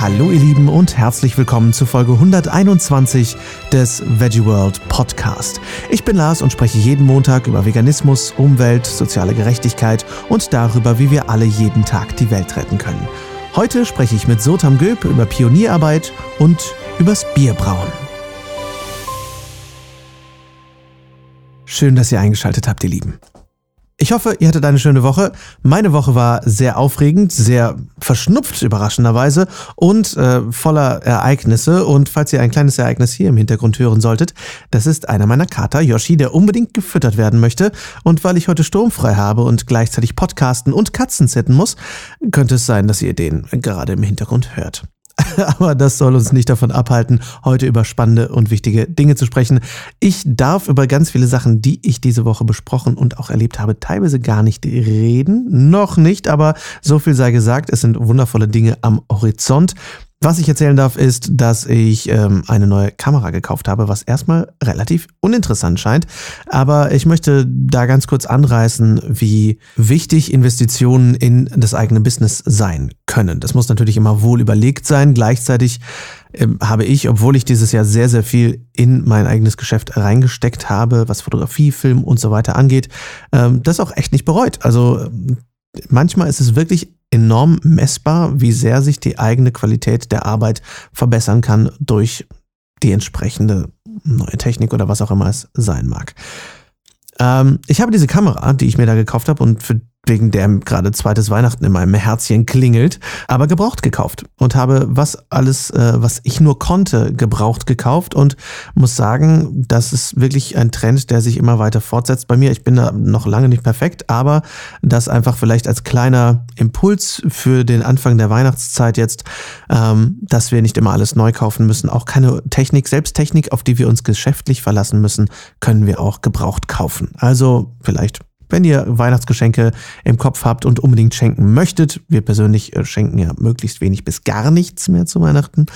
Hallo ihr Lieben und herzlich willkommen zu Folge 121 des Veggie World Podcast. Ich bin Lars und spreche jeden Montag über Veganismus, Umwelt, soziale Gerechtigkeit und darüber, wie wir alle jeden Tag die Welt retten können. Heute spreche ich mit Sotam Göb über Pionierarbeit und übers Bierbrauen. Schön, dass ihr eingeschaltet habt, ihr Lieben. Ich hoffe, ihr hattet eine schöne Woche. Meine Woche war sehr aufregend, sehr verschnupft überraschenderweise und äh, voller Ereignisse. Und falls ihr ein kleines Ereignis hier im Hintergrund hören solltet, das ist einer meiner Kater, Yoshi, der unbedingt gefüttert werden möchte. Und weil ich heute sturmfrei habe und gleichzeitig podcasten und Katzen zitten muss, könnte es sein, dass ihr den gerade im Hintergrund hört. Aber das soll uns nicht davon abhalten, heute über spannende und wichtige Dinge zu sprechen. Ich darf über ganz viele Sachen, die ich diese Woche besprochen und auch erlebt habe, teilweise gar nicht reden. Noch nicht, aber so viel sei gesagt, es sind wundervolle Dinge am Horizont. Was ich erzählen darf, ist, dass ich ähm, eine neue Kamera gekauft habe, was erstmal relativ uninteressant scheint. Aber ich möchte da ganz kurz anreißen, wie wichtig Investitionen in das eigene Business sein können. Das muss natürlich immer wohl überlegt sein. Gleichzeitig ähm, habe ich, obwohl ich dieses Jahr sehr, sehr viel in mein eigenes Geschäft reingesteckt habe, was Fotografie, Film und so weiter angeht, ähm, das auch echt nicht bereut. Also manchmal ist es wirklich enorm messbar, wie sehr sich die eigene Qualität der Arbeit verbessern kann durch die entsprechende neue Technik oder was auch immer es sein mag. Ähm, ich habe diese Kamera, die ich mir da gekauft habe und für wegen der gerade zweites Weihnachten in meinem Herzchen klingelt, aber gebraucht gekauft und habe was alles, äh, was ich nur konnte, gebraucht gekauft und muss sagen, das ist wirklich ein Trend, der sich immer weiter fortsetzt bei mir. Ich bin da noch lange nicht perfekt, aber das einfach vielleicht als kleiner Impuls für den Anfang der Weihnachtszeit jetzt, ähm, dass wir nicht immer alles neu kaufen müssen. Auch keine Technik, selbst Technik, auf die wir uns geschäftlich verlassen müssen, können wir auch gebraucht kaufen. Also vielleicht wenn ihr Weihnachtsgeschenke im Kopf habt und unbedingt schenken möchtet. Wir persönlich äh, schenken ja möglichst wenig bis gar nichts mehr zu Weihnachten.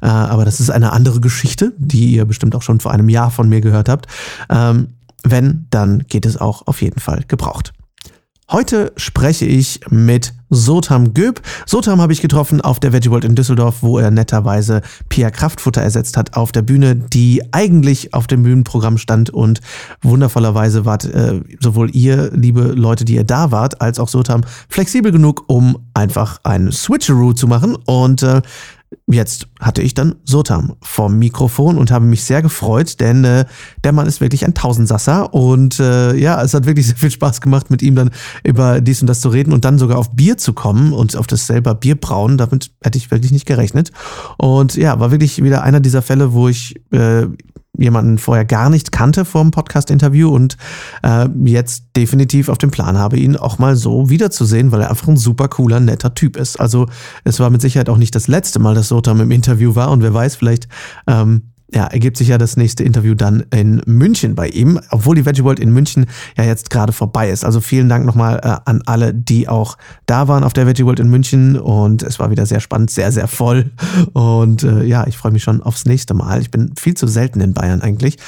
Äh, aber das ist eine andere Geschichte, die ihr bestimmt auch schon vor einem Jahr von mir gehört habt. Ähm, wenn, dann geht es auch auf jeden Fall gebraucht. Heute spreche ich mit Sotam Göb. Sotam habe ich getroffen auf der Veggie World in Düsseldorf, wo er netterweise Pia Kraftfutter ersetzt hat auf der Bühne, die eigentlich auf dem Bühnenprogramm stand und wundervollerweise wart äh, sowohl ihr, liebe Leute, die ihr da wart, als auch Sotam flexibel genug, um einfach einen Switcheroo zu machen und äh, Jetzt hatte ich dann Sotam vom Mikrofon und habe mich sehr gefreut, denn äh, der Mann ist wirklich ein Tausendsasser und äh, ja, es hat wirklich sehr viel Spaß gemacht, mit ihm dann über dies und das zu reden und dann sogar auf Bier zu kommen und auf das selber Bier brauen. Damit hätte ich wirklich nicht gerechnet. Und ja, war wirklich wieder einer dieser Fälle, wo ich äh, jemanden vorher gar nicht kannte vor dem Podcast-Interview und äh, jetzt definitiv auf dem Plan habe, ihn auch mal so wiederzusehen, weil er einfach ein super cooler, netter Typ ist. Also es war mit Sicherheit auch nicht das letzte Mal, dass Sotam im Interview war und wer weiß, vielleicht ähm, ja, ergibt sich ja das nächste Interview dann in München bei ihm, obwohl die Veggie World in München ja jetzt gerade vorbei ist. Also vielen Dank nochmal äh, an alle, die auch da waren auf der Veggie World in München und es war wieder sehr spannend, sehr, sehr voll und äh, ja, ich freue mich schon aufs nächste Mal. Ich bin viel zu selten in Bayern eigentlich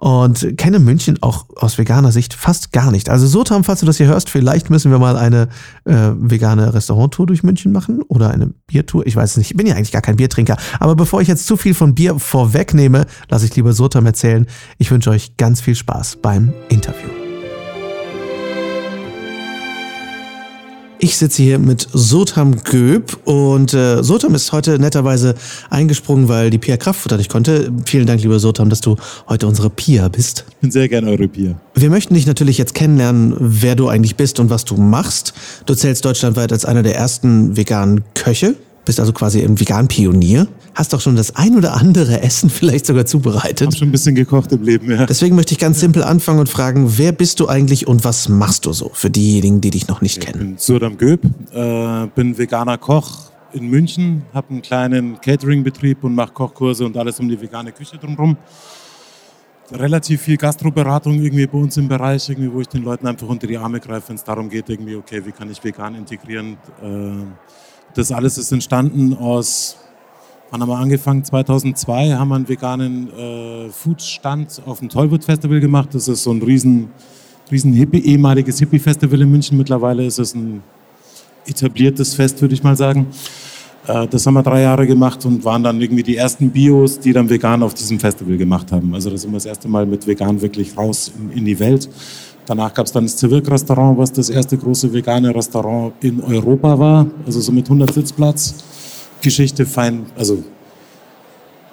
und kenne München auch aus veganer Sicht fast gar nicht. Also so Tom, falls du das hier hörst, vielleicht müssen wir mal eine äh, vegane Restauranttour durch München machen oder eine Biertour. Ich weiß es nicht, ich bin ja eigentlich gar kein Biertrinker. Aber bevor ich jetzt zu viel von Bier vorwegnehme, lasse ich lieber Sotam erzählen. Ich wünsche euch ganz viel Spaß beim Interview. Ich sitze hier mit Sotam Göb und äh, Sotam ist heute netterweise eingesprungen, weil die Pia Kraftfutter nicht konnte. Vielen Dank, lieber Sotam, dass du heute unsere Pia bist. Ich bin sehr gerne eure Pia. Wir möchten dich natürlich jetzt kennenlernen, wer du eigentlich bist und was du machst. Du zählst deutschlandweit als einer der ersten veganen Köche. Bist also quasi ein Vegan-Pionier. Hast doch schon das ein oder andere Essen vielleicht sogar zubereitet. Hab schon ein bisschen gekocht im Leben, ja. Deswegen möchte ich ganz simpel anfangen und fragen, wer bist du eigentlich und was machst du so für diejenigen, die dich noch nicht kennen? Ich bin Surdam Göb, äh, bin veganer Koch in München, habe einen kleinen Catering-Betrieb und mache Kochkurse und alles um die vegane Küche drumherum. Relativ viel Gastroberatung irgendwie bei uns im Bereich, irgendwie, wo ich den Leuten einfach unter die Arme greife, wenn es darum geht, irgendwie, okay, wie kann ich vegan integrieren? Äh, das alles ist entstanden aus, wann haben wir angefangen? 2002 haben wir einen veganen äh, Foodstand auf dem Tollwood Festival gemacht. Das ist so ein riesen, riesen Hippie, ehemaliges Hippie-Festival in München. Mittlerweile ist es ein etabliertes Fest, würde ich mal sagen. Äh, das haben wir drei Jahre gemacht und waren dann irgendwie die ersten Bios, die dann vegan auf diesem Festival gemacht haben. Also da sind wir das erste Mal mit vegan wirklich raus in, in die Welt. Danach gab es dann das Zirk-Restaurant, was das erste große vegane Restaurant in Europa war. Also so mit 100 Sitzplatz. Geschichte fein, also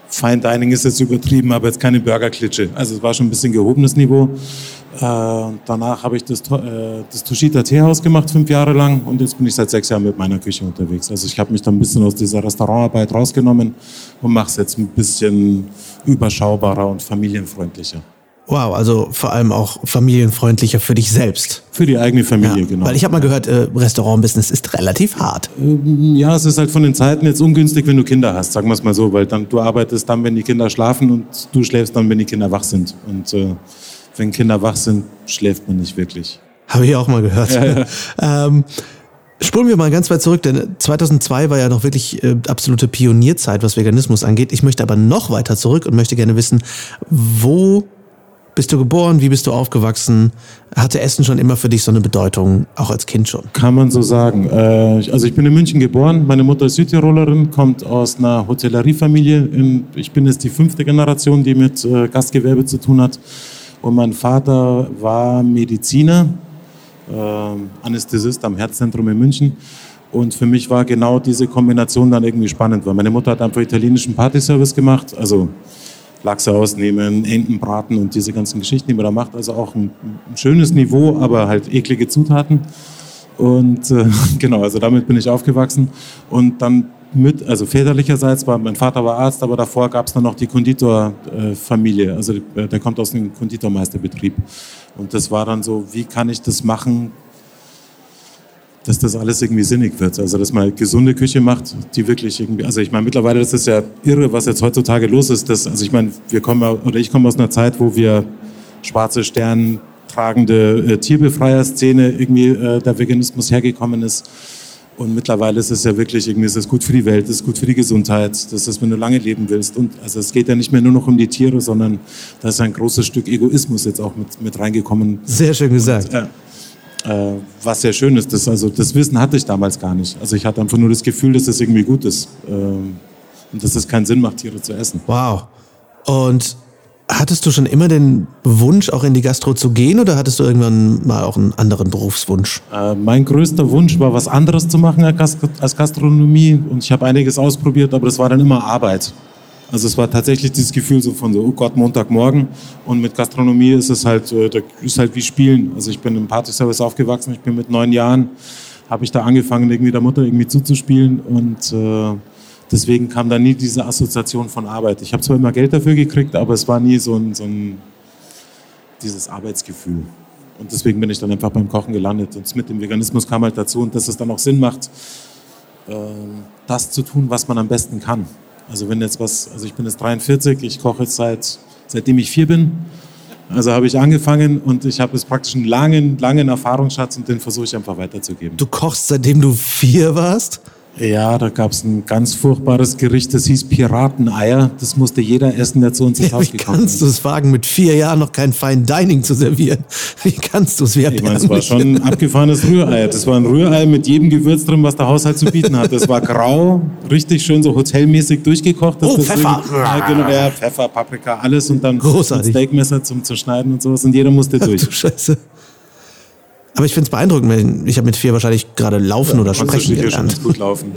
Fine Dining ist jetzt übertrieben, aber jetzt keine Burgerklitsche. Also es war schon ein bisschen gehobenes Niveau. Äh, danach habe ich das, äh, das Toshita Teehaus gemacht, fünf Jahre lang. Und jetzt bin ich seit sechs Jahren mit meiner Küche unterwegs. Also ich habe mich dann ein bisschen aus dieser Restaurantarbeit rausgenommen und mache es jetzt ein bisschen überschaubarer und familienfreundlicher. Wow, also vor allem auch familienfreundlicher für dich selbst. Für die eigene Familie, ja, genau. Weil ich habe mal gehört, äh, Restaurantbusiness ist relativ hart. Ähm, ja, es ist halt von den Zeiten jetzt ungünstig, wenn du Kinder hast, sagen wir es mal so, weil dann du arbeitest dann, wenn die Kinder schlafen und du schläfst dann, wenn die Kinder wach sind. Und äh, wenn Kinder wach sind, schläft man nicht wirklich. Habe ich auch mal gehört. Ja, ja. ähm, Spulen wir mal ganz weit zurück, denn 2002 war ja noch wirklich äh, absolute Pionierzeit, was Veganismus angeht. Ich möchte aber noch weiter zurück und möchte gerne wissen, wo bist du geboren? Wie bist du aufgewachsen? Hatte Essen schon immer für dich so eine Bedeutung, auch als Kind schon? Kann man so sagen. Äh, also ich bin in München geboren. Meine Mutter ist Südtirolerin, kommt aus einer Hotelleriefamilie. Ich bin jetzt die fünfte Generation, die mit äh, Gastgewerbe zu tun hat. Und mein Vater war Mediziner, äh, Anästhesist am Herzzentrum in München. Und für mich war genau diese Kombination dann irgendwie spannend, weil meine Mutter hat einfach italienischen Partyservice gemacht. Also Lachse ausnehmen, Enten braten und diese ganzen Geschichten, die man da macht. Also auch ein, schönes Niveau, aber halt eklige Zutaten. Und äh, genau, also damit bin ich aufgewachsen. Und dann mit, also väterlicherseits war, mein Vater war Arzt, aber davor gab es dann noch die Konditorfamilie. also der kommt aus dem Konditormeisterbetrieb. Und das war dann so, wie kann ich das machen, dass das alles irgendwie sinnig wird. Also, dass man gesunde Küche macht, die wirklich irgendwie, also ich meine, mittlerweile ist es ja irre, was jetzt heutzutage los ist. Dass, also ich meine, wir kommen, oder ich komme aus einer Zeit, wo wir schwarze Sterne tragende äh, Tierbefreierszene irgendwie äh, der Veganismus hergekommen ist. Und mittlerweile ist es ja wirklich irgendwie, ist es gut für die Welt, ist gut für die Gesundheit, das ist, wenn du lange leben willst. Und also es geht ja nicht mehr nur noch um die Tiere, sondern da ist ein großes Stück Egoismus jetzt auch mit, mit reingekommen. Sehr schön gesagt. Und, äh, was sehr schön ist. Das, also das Wissen hatte ich damals gar nicht. Also ich hatte einfach nur das Gefühl, dass das irgendwie gut ist äh, und dass es keinen Sinn macht, Tiere zu essen. Wow. Und hattest du schon immer den Wunsch, auch in die Gastro zu gehen oder hattest du irgendwann mal auch einen anderen Berufswunsch? Äh, mein größter Wunsch war, was anderes zu machen als Gastronomie und ich habe einiges ausprobiert, aber das war dann immer Arbeit. Also es war tatsächlich dieses Gefühl so von so, oh Gott, Montagmorgen. Und mit Gastronomie ist es halt, äh, ist halt wie Spielen. Also ich bin im Partyservice aufgewachsen, ich bin mit neun Jahren, habe ich da angefangen, irgendwie der Mutter irgendwie zuzuspielen und äh, deswegen kam da nie diese Assoziation von Arbeit. Ich habe zwar immer Geld dafür gekriegt, aber es war nie so ein, so ein dieses Arbeitsgefühl. Und deswegen bin ich dann einfach beim Kochen gelandet. Und mit dem Veganismus kam halt dazu und dass es dann auch Sinn macht, äh, das zu tun, was man am besten kann. Also wenn jetzt was, also ich bin jetzt 43, ich koche jetzt seit, seitdem ich vier bin. Also habe ich angefangen und ich habe jetzt praktisch einen langen, langen Erfahrungsschatz und den versuche ich einfach weiterzugeben. Du kochst seitdem du vier warst? Ja, da gab es ein ganz furchtbares Gericht, das hieß Pirateneier. Das musste jeder essen, der zu uns ins Haus gekommen ist. Wie kannst du es wagen, mit vier Jahren noch kein Fine Dining zu servieren? Wie kannst du es? Ich meine, es war schon ein abgefahrenes Rührei. Das war ein Rührei mit jedem Gewürz drin, was der Haushalt zu bieten hat. Das war grau, richtig schön so hotelmäßig durchgekocht. oh, Pfeffer! Ja, genau, ja, Pfeffer, Paprika, alles und dann Großartig. ein Steakmesser zum Zerschneiden und sowas. Und jeder musste durch. Ach, du Scheiße. Aber ich finde es beeindruckend. Ich habe mit vier wahrscheinlich gerade laufen ja, oder sprechen gelernt. Schon gut laufen.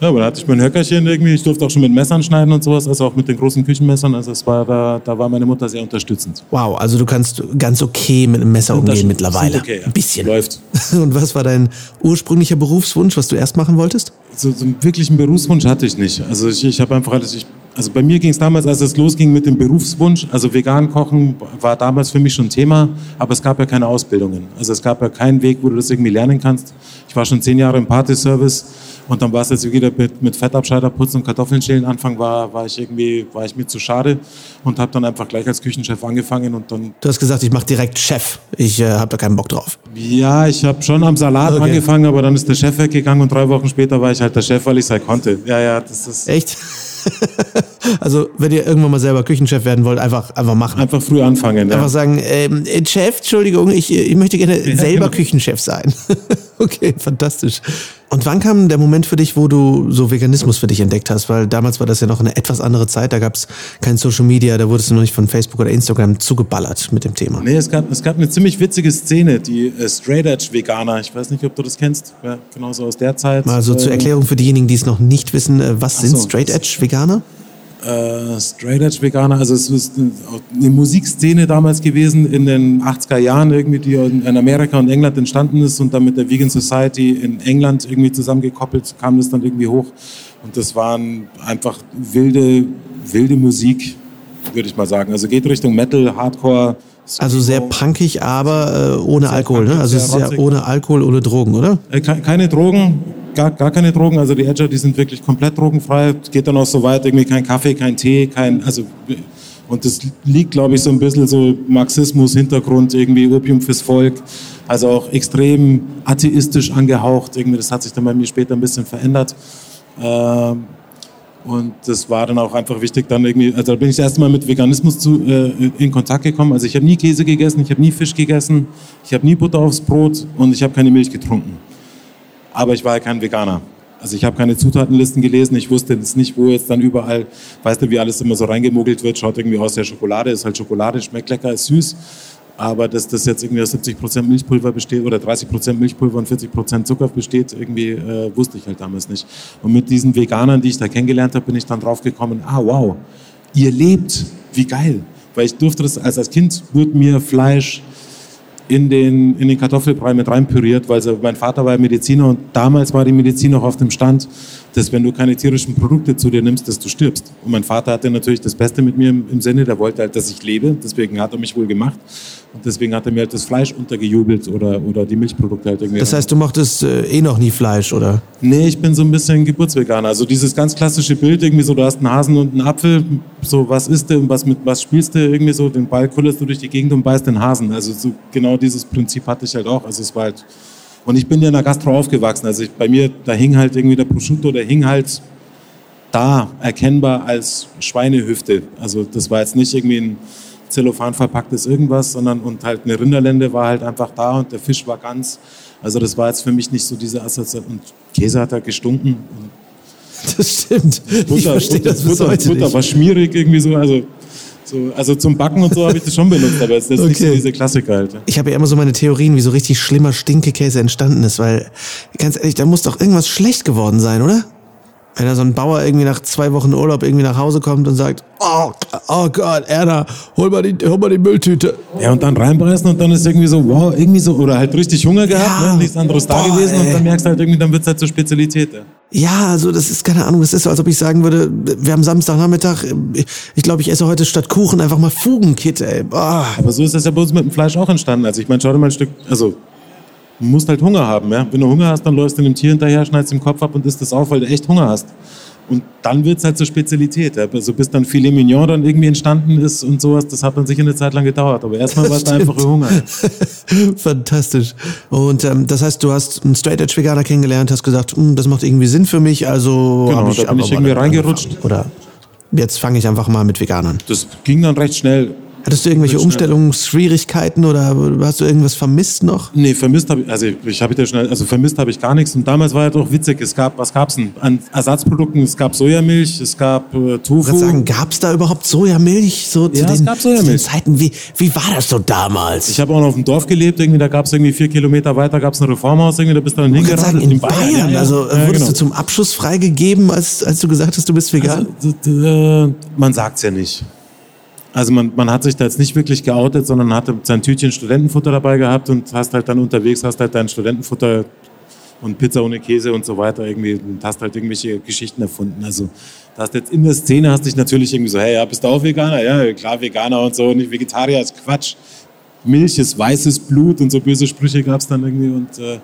Ja, aber da hatte ich mein Höckerchen irgendwie. Ich durfte auch schon mit Messern schneiden und sowas, also auch mit den großen Küchenmessern. Also es war da, da war meine Mutter sehr unterstützend. Wow, also du kannst ganz okay mit einem Messer umgehen mittlerweile. Okay, ja. Ein bisschen. Läuft. Und was war dein ursprünglicher Berufswunsch, was du erst machen wolltest? So, so einen wirklichen Berufswunsch hatte ich nicht. Also ich, ich habe einfach alles, ich also bei mir ging es damals, als es losging mit dem Berufswunsch, also vegan kochen war damals für mich schon Thema, aber es gab ja keine Ausbildungen. Also es gab ja keinen Weg, wo du das irgendwie lernen kannst. Ich war schon zehn Jahre im Partyservice und dann war es jetzt wieder mit, mit Fettabscheider putzen und Kartoffeln schälen. Anfang war, war ich irgendwie, war ich mir zu schade und habe dann einfach gleich als Küchenchef angefangen und dann. Du hast gesagt, ich mache direkt Chef. Ich äh, habe da keinen Bock drauf. Ja, ich habe schon am Salat okay. angefangen, aber dann ist der Chef weggegangen und drei Wochen später war ich halt der Chef, weil ich es halt konnte. Ja, ja, das ist. Echt? Also, wenn ihr irgendwann mal selber Küchenchef werden wollt, einfach, einfach machen. Einfach früh anfangen. Einfach sagen, ähm, äh, Chef, Entschuldigung, ich, ich möchte gerne Ja, selber genau. Küchenchef sein. okay, fantastisch. Und wann kam der Moment für dich, wo du so Veganismus für dich entdeckt hast? Weil damals war das ja noch eine etwas andere Zeit, da gab es kein Social Media, da wurdest du noch nicht von Facebook oder Instagram zugeballert mit dem Thema. Nee, es gab, es gab eine ziemlich witzige Szene, die äh, Straight Edge Veganer. Ich weiß nicht, ob du das kennst. Ja, genauso aus der Zeit. Also zur Äh, Erklärung für diejenigen, die es noch nicht wissen, äh, was sind so. Straight Edge Veganer? Äh, Straight Edge Veganer. Also es ist eine, Musikszene damals gewesen in den 80er Jahren irgendwie, die in Amerika und England entstanden ist und dann mit der Vegan Society in England irgendwie zusammengekoppelt kam das dann irgendwie hoch. Und das waren einfach wilde, wilde Musik, würde ich mal sagen. Also geht Richtung Metal, Hardcore. Also sehr punkig, aber äh, ohne Alkohol, ne? punkig, Also es ist ja ohne Alkohol, ohne Drogen, oder? Äh, ke- keine Drogen, gar, gar keine Drogen. Also die Edger, die sind wirklich komplett drogenfrei. Geht dann auch so weit, irgendwie kein Kaffee, kein Tee, kein, also, und das liegt, glaube ich, so ein bisschen so Marxismus-Hintergrund, irgendwie Opium fürs Volk. Also auch extrem atheistisch angehaucht. Irgendwie, das hat sich dann bei mir später ein bisschen verändert. Ähm, und das war dann auch einfach wichtig, dann irgendwie, also da bin ich das erste Mal mit Veganismus zu, äh, in Kontakt gekommen. Also ich habe nie Käse gegessen, ich habe nie Fisch gegessen, ich habe nie Butter aufs Brot und ich habe keine Milch getrunken. Aber ich war ja kein Veganer. Also ich habe keine Zutatenlisten gelesen, ich wusste jetzt nicht, wo jetzt dann überall, weißt du, wie alles immer so reingemogelt wird, schaut irgendwie aus der Schokolade, ist halt Schokolade, schmeckt lecker, ist süß. Aber dass das jetzt irgendwie aus 70% Milchpulver besteht oder 30% Milchpulver und 40% Zucker besteht, irgendwie äh, wusste ich halt damals nicht. Und mit diesen Veganern, die ich da kennengelernt habe, bin ich dann drauf gekommen, ah wow, ihr lebt, wie geil. Weil ich durfte das, als, als Kind wurde mir Fleisch in den, in den Kartoffelbrei mit reinpüriert, weil so, mein Vater war Mediziner und damals war die Medizin noch auf dem Stand, dass wenn du keine tierischen Produkte zu dir nimmst, dass du stirbst. Und mein Vater hatte natürlich das Beste mit mir im, im Sinne, der wollte halt, dass ich lebe, deswegen hat er mich wohl gemacht und deswegen hat er mir halt das Fleisch untergejubelt oder, oder die Milchprodukte halt irgendwie. Das heißt, du mochtest äh, eh noch nie Fleisch, oder? Nee, ich bin so ein bisschen Geburtsveganer. Also dieses ganz klassische Bild, irgendwie so, du hast einen Hasen und einen Apfel, so was isst du und was mit was spielst du, irgendwie so, den Ball kullerst du durch die Gegend und beißt den Hasen. Also so genau dieses Prinzip hatte ich halt auch. Also es war halt, und ich bin ja in der Gastro aufgewachsen. Also ich, bei mir, da hing halt irgendwie der Prosciutto, der hing halt da erkennbar als Schweinehüfte. Also das war jetzt nicht irgendwie ein Zellophan verpacktes irgendwas, sondern und halt eine Rinderlende war halt einfach da und der Fisch war ganz. Also das war jetzt für mich nicht so diese Assoziation. Und Käse hat halt gestunken. Und Das stimmt. ich Butter, verstehe Butter, das bis Butter, heute Butter nicht. war schmierig irgendwie so. Also, so, also zum Backen und so habe ich das schon benutzt, aber es ist nicht so Okay. diese Klassiker halt. Ich habe ja immer so meine Theorien, wie so richtig schlimmer Stinkekäse entstanden ist, weil, ganz ehrlich, da muss doch irgendwas schlecht geworden sein, oder? Wenn da so ein Bauer irgendwie nach zwei Wochen Urlaub irgendwie nach Hause kommt und sagt, oh, oh Gott, Erna, hol mal, die, hol mal die Mülltüte. Ja, und dann reinbeißen und dann ist irgendwie so, wow, irgendwie so, oder halt richtig Hunger gehabt, Ja. ne, nichts anderes da Boah, gewesen ey. und dann merkst du halt irgendwie, dann wird es halt zur Spezialität. Ja. Ja, also das ist keine Ahnung, das ist so, als ob ich sagen würde, wir haben Samstagnachmittag, ich, glaube, ich esse heute statt Kuchen einfach mal Fugenkit, ey. Boah. Aber so ist das ja bei uns mit dem Fleisch auch entstanden. Also ich meine, schau dir mal ein Stück, also du musst halt Hunger haben, ja. Wenn du Hunger hast, dann läufst du dem Tier hinterher, schneidest den Kopf ab und isst das auf, weil du echt Hunger hast. Und dann wird es halt zur Spezialität. Also bis dann Filet Mignon dann irgendwie entstanden ist und sowas, das hat dann sicher eine Zeit lang gedauert. Aber erstmal war es einfach Hunger. Fantastisch. Und ähm, das heißt, du hast einen Straight Edge Veganer kennengelernt, hast gesagt, "Hm, das macht irgendwie Sinn für mich, also Genau, ich da bin ich irgendwie reingerutscht. angefangen. Oder jetzt fange ich einfach mal mit Veganern. Das ging dann recht schnell. Hattest du irgendwelche. Umstellungsschwierigkeiten oder hast du irgendwas vermisst noch? Nee, vermisst habe ich, also ich habe ja schnell, also vermisst habe ich gar nichts. Und damals war ja doch witzig, es gab, was gab's denn? An Ersatzprodukten, es gab Sojamilch, es gab äh, Ich Tofu. würde sagen, gab es da überhaupt Sojamilch? So zu Ja, es den, gab zu den Sojamilch. Zeiten, wie, wie war das so damals? Ich habe auch noch auf dem Dorf gelebt, irgendwie, da gab es irgendwie vier Kilometer weiter, gab es ein Reformhaus, irgendwie, da bist du dann ich hingerannt. sagen, in Bayern, ja, ja. also Ja, wurdest genau. du zum Abschluss freigegeben, als, als du gesagt hast, du bist vegan? Also, äh, man sagt's ja nicht. Also man, man hat sich da jetzt nicht wirklich geoutet, sondern hatte sein Tütchen Studentenfutter dabei gehabt und hast halt dann unterwegs, hast halt dein Studentenfutter und Pizza ohne Käse und so weiter irgendwie und hast halt irgendwelche Geschichten erfunden. Also da hast jetzt in der Szene hast dich natürlich irgendwie so, hey, ja, bist du auch Veganer? Ja, klar Veganer und so, nicht Vegetarier, ist Quatsch. Milch ist weißes Blut und so böse Sprüche gab's dann irgendwie und äh,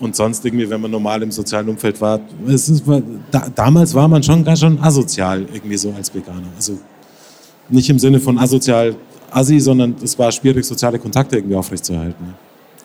und sonst irgendwie, wenn man normal im sozialen Umfeld war, es ist, da, damals war man schon ganz schon asozial irgendwie so als Veganer. Also nicht im Sinne von asozial Assi, sondern es war schwierig, soziale Kontakte irgendwie aufrechtzuerhalten.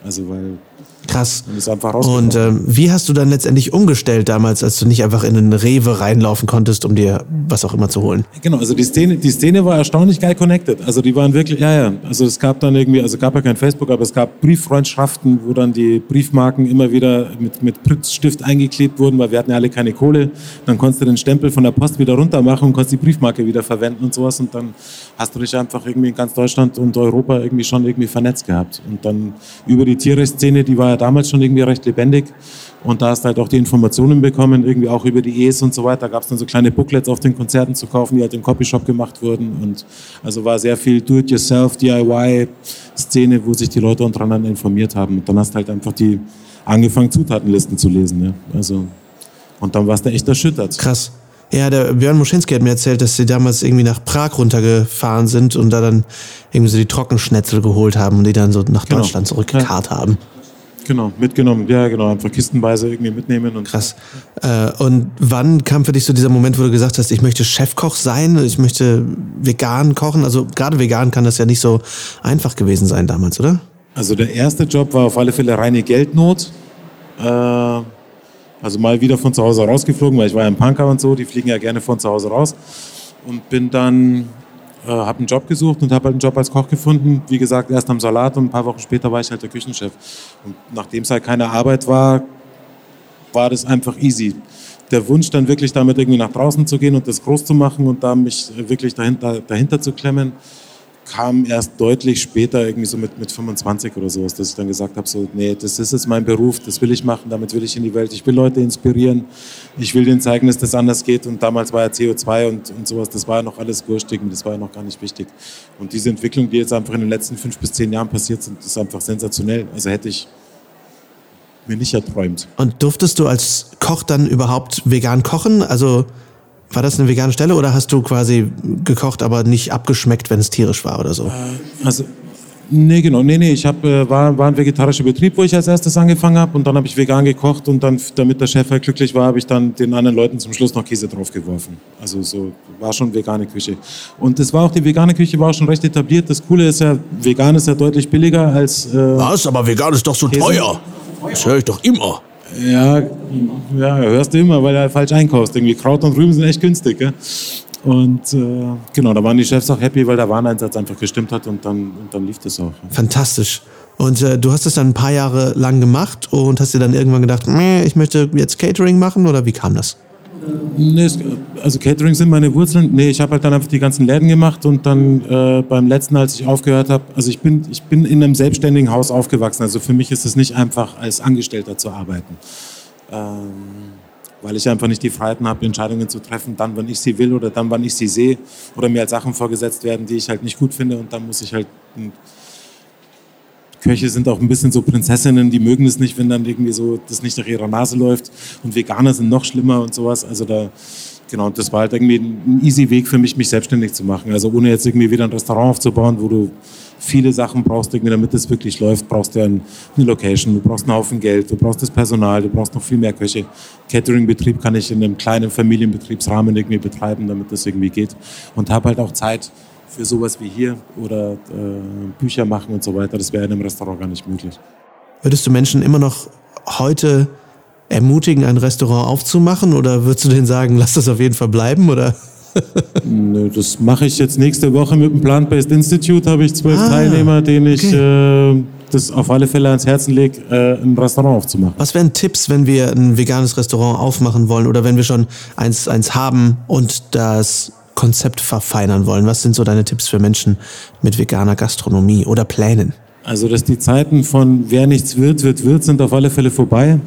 Also weil Krass. Und ist einfach Und ähm, wie hast du dann letztendlich umgestellt damals, als du nicht einfach in einen Rewe reinlaufen konntest, um dir was auch immer zu holen? Genau, also die Szene, die Szene war erstaunlich geil connected. Also die waren wirklich, ja, ja. Also es gab dann irgendwie, also gab ja kein Facebook, aber es gab Brieffreundschaften, wo dann die Briefmarken immer wieder mit, mit Pritzstift eingeklebt wurden, weil wir hatten ja alle keine Kohle. Dann konntest du den Stempel von der Post wieder runter machen und konntest die Briefmarke wieder verwenden und sowas. Und dann hast du dich einfach irgendwie in ganz Deutschland und Europa irgendwie schon irgendwie vernetzt gehabt. Und dann über die Tierrechtsszene, die war ja damals schon irgendwie recht lebendig. Und da hast du halt auch die Informationen bekommen, irgendwie auch über die E's und so weiter. Da gab es dann so kleine Booklets auf den Konzerten zu kaufen, die halt im Copyshop gemacht wurden. Und also war sehr viel Do-it-yourself, DIY-Szene, wo sich die Leute untereinander informiert haben. Und dann hast du halt einfach die angefangen, Zutatenlisten zu lesen. Ja. Also, und dann warst du echt erschüttert. Krass. Ja, der Björn Moschinski hat mir erzählt, dass sie damals irgendwie nach Prag runtergefahren sind und da dann irgendwie so die Trockenschnetzel geholt haben und die dann so nach Genau. Deutschland zurückgekarrt haben. Genau, mitgenommen. Ja, genau. Einfach kistenweise irgendwie mitnehmen. Und Krass. Äh, und wann kam für dich so dieser Moment, wo du gesagt hast, ich möchte Chefkoch sein, ich möchte vegan kochen? Also gerade vegan kann das ja nicht so einfach gewesen sein damals, oder? Also der erste Job war auf alle Fälle reine Geldnot. Äh, also mal wieder von zu Hause rausgeflogen, weil ich war ja ein Punker und so, die fliegen ja gerne von zu Hause raus. Und bin dann, äh, habe einen Job gesucht und habe halt einen Job als Koch gefunden. Wie gesagt, erst am Salat und ein paar Wochen später war ich halt der Küchenchef. Und nachdem es halt keine Arbeit war, war das einfach easy. Der Wunsch dann wirklich damit irgendwie nach draußen zu gehen und das groß zu machen und da mich wirklich dahinter, dahinter zu klemmen, kam erst deutlich später, irgendwie so mit, mit 25 oder sowas, dass ich dann gesagt habe, so, nee, das ist jetzt mein Beruf, das will ich machen, damit will ich in die Welt, ich will Leute inspirieren, ich will denen zeigen, dass das anders geht und damals war ja CO2 und, und sowas, das war ja noch alles wurstig und das war ja noch gar nicht wichtig. Und diese Entwicklung, die jetzt einfach in den letzten fünf bis zehn Jahren passiert sind, ist einfach sensationell. Also hätte ich mir nicht erträumt. Und durftest du als Koch dann überhaupt vegan kochen? Also war das eine vegane Stelle oder hast du quasi gekocht, aber nicht abgeschmeckt, wenn es tierisch war oder so? Also, nee, genau. Nee, nee, ich hab, äh, war, war ein vegetarischer Betrieb, wo ich als erstes angefangen habe. Und dann habe ich vegan gekocht. Und dann, damit der Chef halt glücklich war, habe ich dann den anderen Leuten zum Schluss noch Käse draufgeworfen. Also so war schon vegane Küche. Und das war auch, die vegane Küche war auch schon recht etabliert. Das Coole ist ja, vegan ist ja deutlich billiger als... Äh, Was? Aber vegan ist doch so Käse? teuer. Das höre ich doch immer. Ja, ja, hörst du immer, weil du falsch einkaufst. Irgendwie Kraut und Rüben sind echt günstig. Gell? Und äh, genau, da waren die Chefs auch happy, weil der Wareneinsatz einfach gestimmt hat und dann, und dann lief das auch. Fantastisch. Und äh, du hast das dann ein paar Jahre lang gemacht und hast dir dann irgendwann gedacht, "Meh, ich möchte jetzt Catering machen oder wie kam das? Nee, also Catering sind meine Wurzeln. Nee, ich habe halt dann einfach die ganzen Läden gemacht und dann äh, beim letzten, als ich aufgehört habe, also ich bin, ich bin in einem selbstständigen Haus aufgewachsen. Also für mich ist es nicht einfach, als Angestellter zu arbeiten. Ähm, weil ich einfach nicht die Freiheiten habe, Entscheidungen zu treffen, dann, wann ich sie will oder dann, wann ich sie sehe. Oder mir halt Sachen vorgesetzt werden, die ich halt nicht gut finde und dann muss ich halt hm, Köche sind auch ein bisschen so Prinzessinnen, die mögen es nicht, wenn dann irgendwie so das nicht nach ihrer Nase läuft. Und Veganer sind noch schlimmer und sowas. Also da, genau, das war halt irgendwie ein easy Weg für mich, mich selbstständig zu machen. Also ohne jetzt irgendwie wieder ein Restaurant aufzubauen, wo du viele Sachen brauchst, irgendwie, damit es wirklich läuft, brauchst du ein- eine Location, du brauchst einen Haufen Geld, du brauchst das Personal, du brauchst noch viel mehr Köche. Catering-Betrieb kann ich in einem kleinen Familienbetriebsrahmen irgendwie betreiben, damit das irgendwie geht. Und habe halt auch Zeit für sowas wie hier oder äh, Bücher machen und so weiter. Das wäre in einem Restaurant gar nicht möglich. Würdest du Menschen immer noch heute ermutigen, ein Restaurant aufzumachen oder würdest du denen sagen, lass das auf jeden Fall bleiben oder? Nö, Das mache ich jetzt nächste Woche mit dem Plant-Based Institute. Habe ich zwölf Ah, Teilnehmer, denen ich äh, das auf alle Fälle ans Herzen lege, äh, ein Restaurant aufzumachen. Was wären Tipps, wenn wir ein veganes Restaurant aufmachen wollen oder wenn wir schon eins, eins haben und das Konzept verfeinern wollen? Was sind so deine Tipps für Menschen mit veganer Gastronomie oder Plänen? Also, dass die Zeiten von wer nichts wird, wird, wird, sind auf alle Fälle vorbei.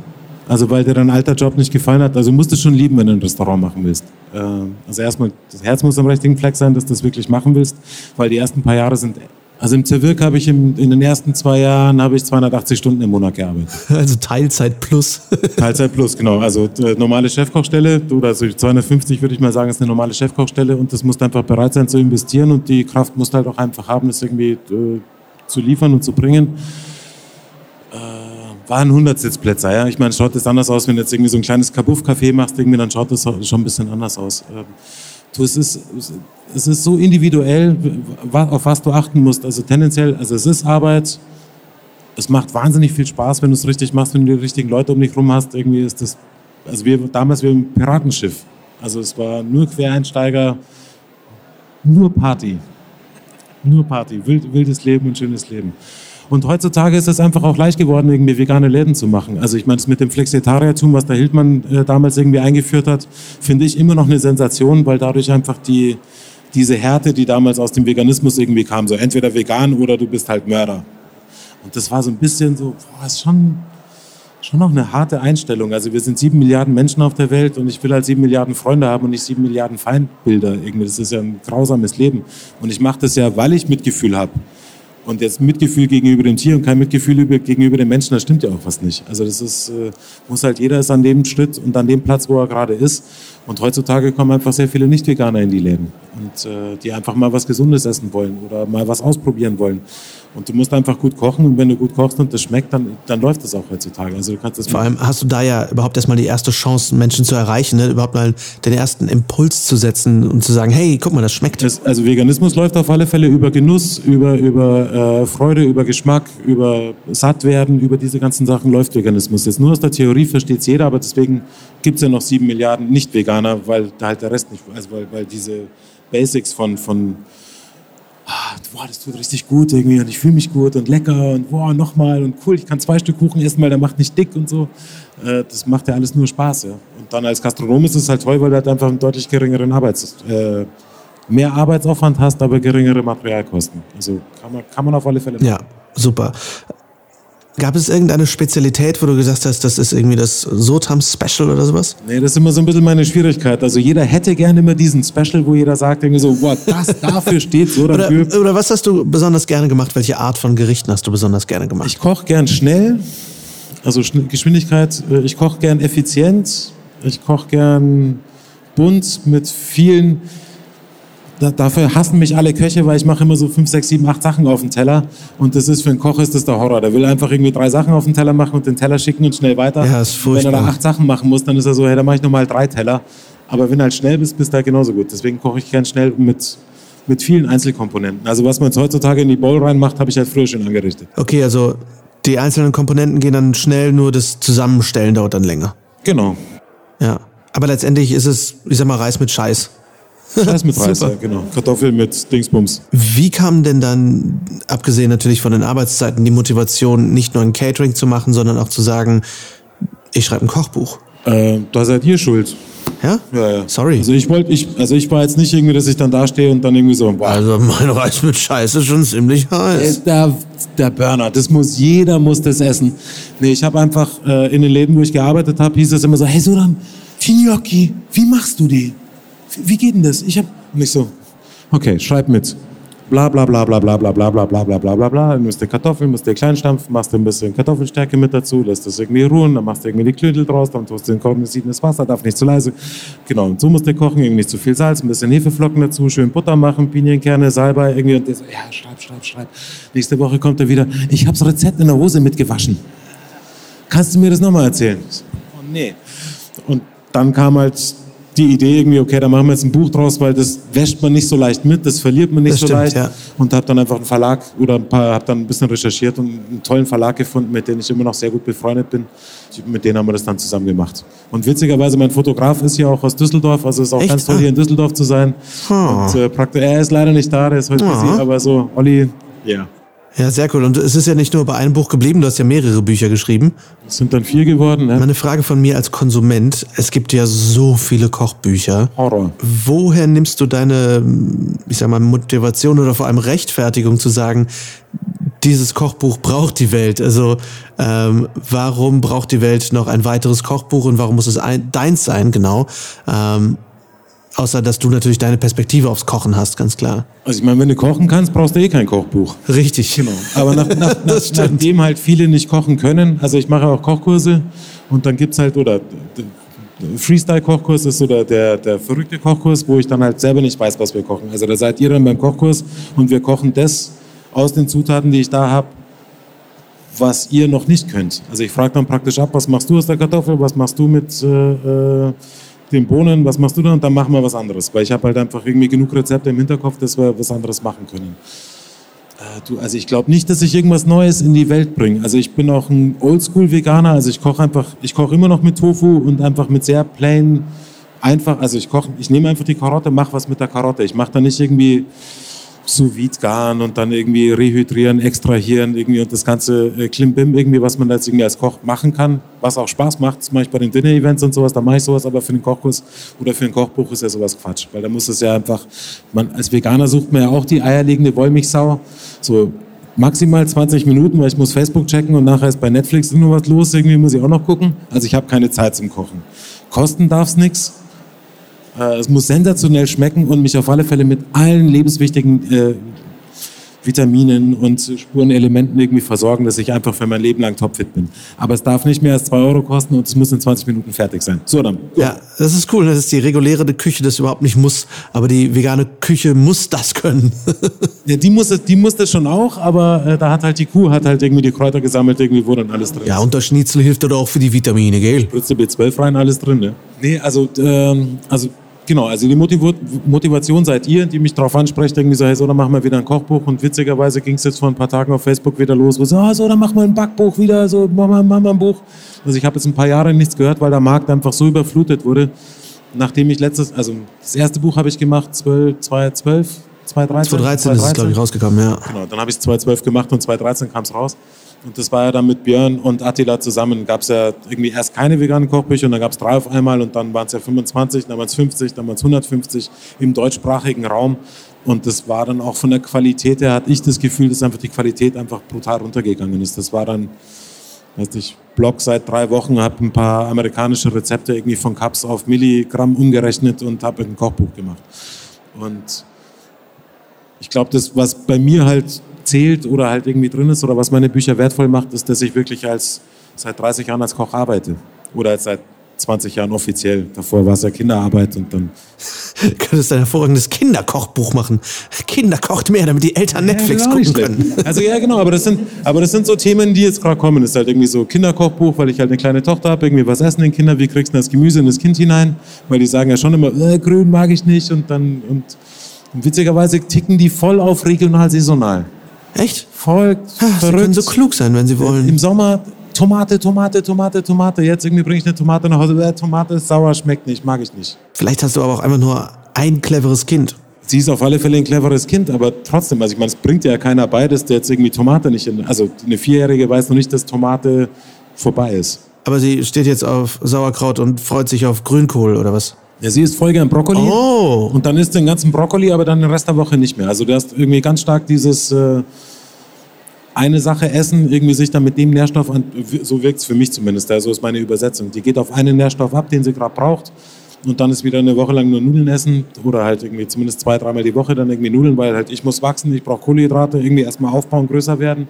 Also, weil dir dein alter Job nicht gefallen hat. Also, musst du schon lieben, wenn du ein Restaurant machen willst. Äh, also, erstmal, das Herz muss am richtigen Fleck sein, dass du das wirklich machen willst, weil die ersten paar Jahre sind. Also, im Zerwirk habe ich im, in den ersten zwei Jahren habe ich 280 Stunden im Monat gearbeitet. Also Teilzeit plus. Teilzeit plus, genau. Also äh, normale Chefkochstelle, du, also 250 würde ich mal sagen, ist eine normale Chefkochstelle und das musst du einfach bereit sein zu investieren und die Kraft musst du halt auch einfach haben, das irgendwie äh, zu liefern und zu bringen. Äh, waren 100 Sitzplätze, ja. Ich meine, schaut das anders aus, wenn du jetzt irgendwie so ein kleines Kabuff-Café machst, irgendwie, dann schaut das schon ein bisschen anders aus. Ähm, du, es ist, es ist so individuell, auf was du achten musst. Also tendenziell, also es ist Arbeit, es macht wahnsinnig viel Spaß, wenn du es richtig machst, wenn du die richtigen Leute um dich rum hast. Irgendwie ist das, also wir damals wir ein Piratenschiff. Also es war nur Quereinsteiger, nur Party. Nur Party, wild, wildes Leben und schönes Leben. Und heutzutage ist es einfach auch leicht geworden, irgendwie vegane Läden zu machen. Also ich meine, das mit dem Flexitariertum, was der Hildmann äh, damals irgendwie eingeführt hat, finde ich immer noch eine Sensation, weil dadurch einfach die, diese Härte, die damals aus dem Veganismus irgendwie kam, so entweder vegan oder du bist halt Mörder. Und das war so ein bisschen so, boah, ist schon, schon noch eine harte Einstellung. Also wir sind sieben Milliarden Menschen auf der Welt und ich will halt sieben Milliarden Freunde haben und nicht sieben Milliarden Feindbilder. Irgendwie, das ist ja ein grausames Leben. Und ich mache das ja, weil ich Mitgefühl habe. Und jetzt Mitgefühl gegenüber dem Tier und kein Mitgefühl gegenüber dem Menschen, das stimmt ja auch fast nicht. Also das ist, äh, muss halt jeder ist an dem Schritt und an dem Platz, wo er gerade ist. Und heutzutage kommen einfach sehr viele Nicht-Veganer in die Läden und äh, die einfach mal was Gesundes essen wollen oder mal was ausprobieren wollen. Und du musst einfach gut kochen und wenn du gut kochst und das schmeckt, dann, dann läuft das auch heutzutage. Also du kannst das Vor allem hast du da ja überhaupt erstmal die erste Chance, Menschen zu erreichen, ne? überhaupt mal den ersten Impuls zu setzen und zu sagen, hey, guck mal, das schmeckt. Das, also Veganismus läuft auf alle Fälle über Genuss, über, über äh, Freude, über Geschmack, über Sattwerden, über diese ganzen Sachen läuft Veganismus. Jetzt nur aus der Theorie versteht es jeder, aber deswegen gibt es ja noch sieben Milliarden Nicht-Veganer, weil da halt der Rest nicht, also weil, weil diese Basics von, von ah, boah, das tut richtig gut irgendwie und ich fühle mich gut und lecker und boah, nochmal und cool, ich kann zwei Stück Kuchen essen, weil der macht nicht dick und so. Äh, das macht ja alles nur Spaß. Ja. Und dann als Gastronom ist es halt toll, weil du halt einfach einen deutlich geringeren Arbeits... Äh, mehr Arbeitsaufwand hast, aber geringere Materialkosten. Also kann man, kann man auf alle Fälle machen. Ja, super. Gab es irgendeine Spezialität, wo du gesagt hast, das ist irgendwie das Sotam Special oder sowas? Nee, das ist immer so ein bisschen meine Schwierigkeit. Also jeder hätte gerne immer diesen Special, wo jeder sagt irgendwie so, boah, das dafür steht so oder, oder was hast du besonders gerne gemacht? Welche Art von Gerichten hast du besonders gerne gemacht? Ich koche gern schnell, also Geschwindigkeit. Äh, ich koche gern effizient. Ich koche gern bunt mit vielen da, dafür hassen mich alle Köche, weil ich mache immer so fünf, sechs, sieben, acht Sachen auf den Teller. Und das ist für einen Koch ist das der Horror. Der will einfach irgendwie drei Sachen auf den Teller machen und den Teller schicken und schnell weiter. Ja, ist furchtbar. Wenn er da acht Sachen machen muss, dann ist er so, hey, dann mache ich nochmal drei Teller. Aber wenn du halt schnell bist, bist du halt genauso gut. Deswegen koche ich gern schnell mit, mit vielen Einzelkomponenten. Also was man jetzt heutzutage in die Bowl reinmacht, habe ich halt früher schon angerichtet. Okay, also die einzelnen Komponenten gehen dann schnell, nur das Zusammenstellen dauert dann länger. Genau. Ja. Aber letztendlich ist es, ich sag mal, Reis mit Scheiß. Scheiß mit Reis, ja, genau. Kartoffeln mit Dingsbums. Wie kam denn dann, abgesehen natürlich von den Arbeitszeiten, die Motivation, nicht nur ein Catering zu machen, sondern auch zu sagen, ich schreibe ein Kochbuch? Äh, da seid ihr schuld. Ja? Ja, ja. Sorry. Also ich wollte, ich, also ich war jetzt nicht irgendwie, dass ich dann da stehe und dann irgendwie so. Boah. Also mein Reis mit Scheiß ist schon ziemlich heiß. Äh, der, der Burner, das muss jeder muss das essen. Nee, ich habe einfach äh, in den Läden, wo ich gearbeitet habe, hieß es immer so, hey Sudan, die Gnocchi, wie machst du die? Wie geht denn das? Ich habe nicht so, okay, schreib mit. Bla bla bla bla bla bla bla bla bla bla bla bla bla. Du musst die Kartoffeln, musst die Kleinstampf, machst ein bisschen Kartoffelstärke mit dazu, lässt das irgendwie ruhen, dann machst du irgendwie die Klödel draus, dann tust du in kondensiertes Wasser, darf nicht zu leise. Genau, und so musst du kochen, irgendwie nicht zu viel Salz, ein bisschen Hefeflocken dazu, schön Butter machen, Pinienkerne, Salbei, irgendwie und der so, ja, schreib, schreib, schreib. Nächste Woche kommt er wieder, ich habe das Rezept in der Hose mitgewaschen. Kannst du mir das nochmal erzählen? Oh nee. Und dann kam halt die Idee irgendwie, okay, da machen wir jetzt ein Buch draus, weil das wäscht man nicht so leicht mit, das verliert man nicht das so stimmt, leicht. Ja. Und habe dann einfach einen Verlag oder ein paar, habe dann ein bisschen recherchiert und einen tollen Verlag gefunden, mit dem ich immer noch sehr gut befreundet bin. Mit denen haben wir das dann zusammen gemacht. Und witzigerweise, mein Fotograf ist ja auch aus Düsseldorf, also ist auch Echt? ganz toll, hier in Düsseldorf zu sein. Oh. Und äh, praktisch, er ist leider nicht da, der ist heute oh. busy, aber so, Olli, ja. Yeah. Ja, sehr cool. Und es ist ja nicht nur bei einem Buch geblieben, du hast ja mehrere Bücher geschrieben. Es sind dann vier geworden, ne? Meine Frage von mir als Konsument, es gibt ja so viele Kochbücher. Horror. Woher nimmst du deine, ich sag mal, Motivation oder vor allem Rechtfertigung zu sagen, dieses Kochbuch braucht die Welt? Also ähm, warum braucht die Welt noch ein weiteres Kochbuch und warum muss es ein, deins sein, genau? Ähm, Außer, dass du natürlich deine Perspektive aufs Kochen hast, ganz klar. Also ich meine, wenn du kochen kannst, brauchst du eh kein Kochbuch. Richtig. Genau. Aber nach, nach, nach, nachdem halt viele nicht kochen können, also ich mache auch Kochkurse und dann gibt es halt, oder Freestyle-Kochkurs ist so der, der, der verrückte Kochkurs, wo ich dann halt selber nicht weiß, was wir kochen. Also da seid ihr dann beim Kochkurs und wir kochen das aus den Zutaten, die ich da habe, was ihr noch nicht könnt. Also ich frage dann praktisch ab, was machst du aus der Kartoffel, was machst du mit... Äh, äh den Bohnen, was machst du dann? Und dann machen wir was anderes. Weil ich habe halt einfach irgendwie genug Rezepte im Hinterkopf, dass wir was anderes machen können. Äh, du, also ich glaube nicht, dass ich irgendwas Neues in die Welt bringe. Also ich bin auch ein Oldschool-Veganer. Also ich koche einfach, ich koche immer noch mit Tofu und einfach mit sehr plain, einfach. Also ich koche, ich nehme einfach die Karotte, mache was mit der Karotte. Ich mache da nicht irgendwie sous vide garen und dann irgendwie rehydrieren, extrahieren irgendwie und das ganze äh, Klimbim irgendwie, was man jetzt irgendwie als Koch machen kann, was auch Spaß macht. Das mache ich bei den Dinner-Events und sowas, da mache ich sowas, aber für den Kochkurs oder für ein Kochbuch ist ja sowas Quatsch, weil da muss es ja einfach, man, als Veganer sucht man ja auch die eierlegende Wollmilchsau, so maximal 20 Minuten, weil ich muss Facebook checken und nachher ist bei Netflix nur was los, irgendwie muss ich auch noch gucken. Also ich habe keine Zeit zum Kochen. Kosten darf es nichts. Äh, es muss sensationell schmecken und mich auf alle Fälle mit allen lebenswichtigen äh, Vitaminen und Spurenelementen irgendwie versorgen, dass ich einfach für mein Leben lang topfit bin. Aber es darf nicht mehr als 2 Euro kosten und es muss in 20 Minuten fertig sein. So dann. Go. Ja, das ist cool. Das ist die reguläre Küche, das überhaupt nicht muss. Aber die vegane Küche muss das können. ja, die muss, das, die muss das schon auch, aber äh, da hat halt die Kuh hat halt irgendwie die Kräuter gesammelt, irgendwie wo dann alles drin Ja, und der Schnitzel hilft doch auch für die Vitamine, gell? Spritze B12 rein, alles drin, ne? Nee, also, ähm, also Genau, also die Motivation seid ihr, die mich darauf ansprecht, irgendwie so, hey, so, dann machen wir wieder ein Kochbuch und witzigerweise ging es jetzt vor ein paar Tagen auf Facebook wieder los, wo so, ah, so, dann machen wir ein Backbuch wieder, so, machen wir, machen wir ein Buch. Also ich habe jetzt ein paar Jahre nichts gehört, weil der Markt einfach so überflutet wurde, nachdem ich letztes, also das erste Buch habe ich gemacht, 12, 2012, 2013. 2013 ist es, glaube ich, rausgekommen, ja. Genau, dann habe ich es 2012 gemacht und 2013 kam es raus. Und das war ja dann mit Björn und Attila zusammen. Gab es ja irgendwie erst keine veganen Kochbücher und dann gab es drei auf einmal und dann waren es ja 25, dann waren es 50, dann waren es 150 im deutschsprachigen Raum. Und das war dann auch von der Qualität her, hatte ich das Gefühl, dass einfach die Qualität einfach brutal runtergegangen ist. Das war dann, weiß nicht, Blog seit drei Wochen, habe ein paar amerikanische Rezepte irgendwie von Cups auf Milligramm umgerechnet und habe ein Kochbuch gemacht. Und ich glaube, das, was bei mir halt zählt oder halt irgendwie drin ist oder was meine Bücher wertvoll macht, ist, dass ich wirklich als seit 30 Jahren als Koch arbeite oder seit 20 Jahren offiziell. Davor war es ja Kinderarbeit und dann. Du könntest ein hervorragendes Kinderkochbuch machen. Kinder kocht mehr, damit die Eltern Netflix ja, gucken können. Also ja, genau, aber das sind, aber das sind so Themen, die jetzt gerade kommen. Das ist halt irgendwie so Kinderkochbuch, weil ich halt eine kleine Tochter habe, irgendwie was essen den Kindern, wie kriegst du das Gemüse in das Kind hinein? Weil die sagen ja schon immer, äh, grün mag ich nicht und dann und, und witzigerweise ticken die voll auf regional saisonal. Echt? Voll Ach, Sie können so klug sein, wenn Sie wollen. Im Sommer Tomate, Tomate, Tomate, Tomate. Jetzt irgendwie bringe ich eine Tomate nach Hause. Äh, Tomate ist sauer, schmeckt nicht, mag ich nicht. Vielleicht hast du aber auch einfach nur ein cleveres Kind. Sie ist auf alle Fälle ein cleveres Kind, aber trotzdem, also ich meine, es bringt ja keiner bei, dass der jetzt irgendwie Tomate nicht in, also eine Vierjährige weiß noch nicht, dass Tomate vorbei ist. Aber sie steht jetzt auf Sauerkraut und freut sich auf Grünkohl oder was? Ja, sie isst voll gern Brokkoli. Oh. Und dann isst den ganzen Brokkoli, aber dann den Rest der Woche nicht mehr. Also du hast irgendwie ganz stark dieses äh, eine Sache essen, irgendwie sich dann mit dem Nährstoff an, so wirkt es für mich zumindest, so ist meine Übersetzung. Die geht auf einen Nährstoff ab, den sie gerade braucht. Und dann ist wieder eine Woche lang nur Nudeln essen oder halt irgendwie zumindest zwei, dreimal die Woche dann irgendwie Nudeln, weil halt ich muss wachsen, ich brauche Kohlenhydrate, irgendwie erstmal aufbauen, größer werden.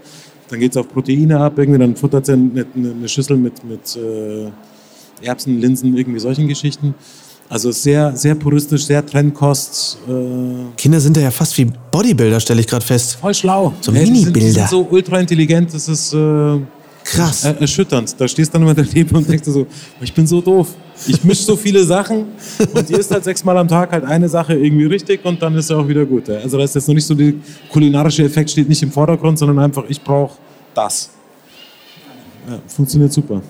Dann geht es auf Proteine ab, irgendwie dann futtert sie eine, eine Schüssel mit, mit äh, Erbsen, Linsen, irgendwie solchen Geschichten. Also sehr, sehr puristisch, sehr Trendkost. Äh Kinder sind ja fast wie Bodybuilder, stelle ich gerade fest. Voll schlau. So ja, Mini-Bilder. Die, sind so ultra intelligent, das ist äh, krass. Er erschütternd. Da stehst du dann immer daneben und denkst so, ich bin so doof. Ich mische so viele Sachen und die ist halt sechsmal am Tag halt eine Sache irgendwie richtig und dann ist er auch wieder gut. Also da ist jetzt noch nicht so, der kulinarische Effekt steht nicht im Vordergrund, sondern einfach, ich brauche das. Ja, funktioniert super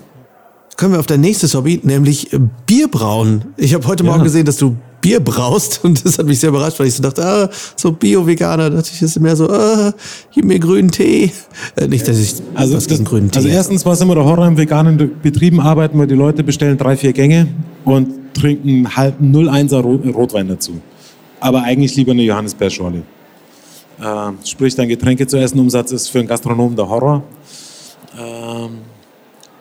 kommen wir auf dein nächstes Hobby, nämlich Bier brauen. Ich habe heute ja. Morgen gesehen, dass du Bier braust und das hat mich sehr überrascht, weil ich so dachte, ah, so Bio-Veganer, dachte ich, ist mehr so, ah, gib mir grünen Tee. Äh, nicht, dass ich also, was das, grünen Tee. Also erstens war es immer der Horror im veganen Betrieben arbeiten, weil die Leute bestellen drei, vier Gänge und trinken halben 01er Rotwein dazu. Aber eigentlich lieber eine Johannisbeerschorle. Äh, sprich, dein Getränke zu essen, Umsatz ist für einen Gastronomen der Horror. Ähm,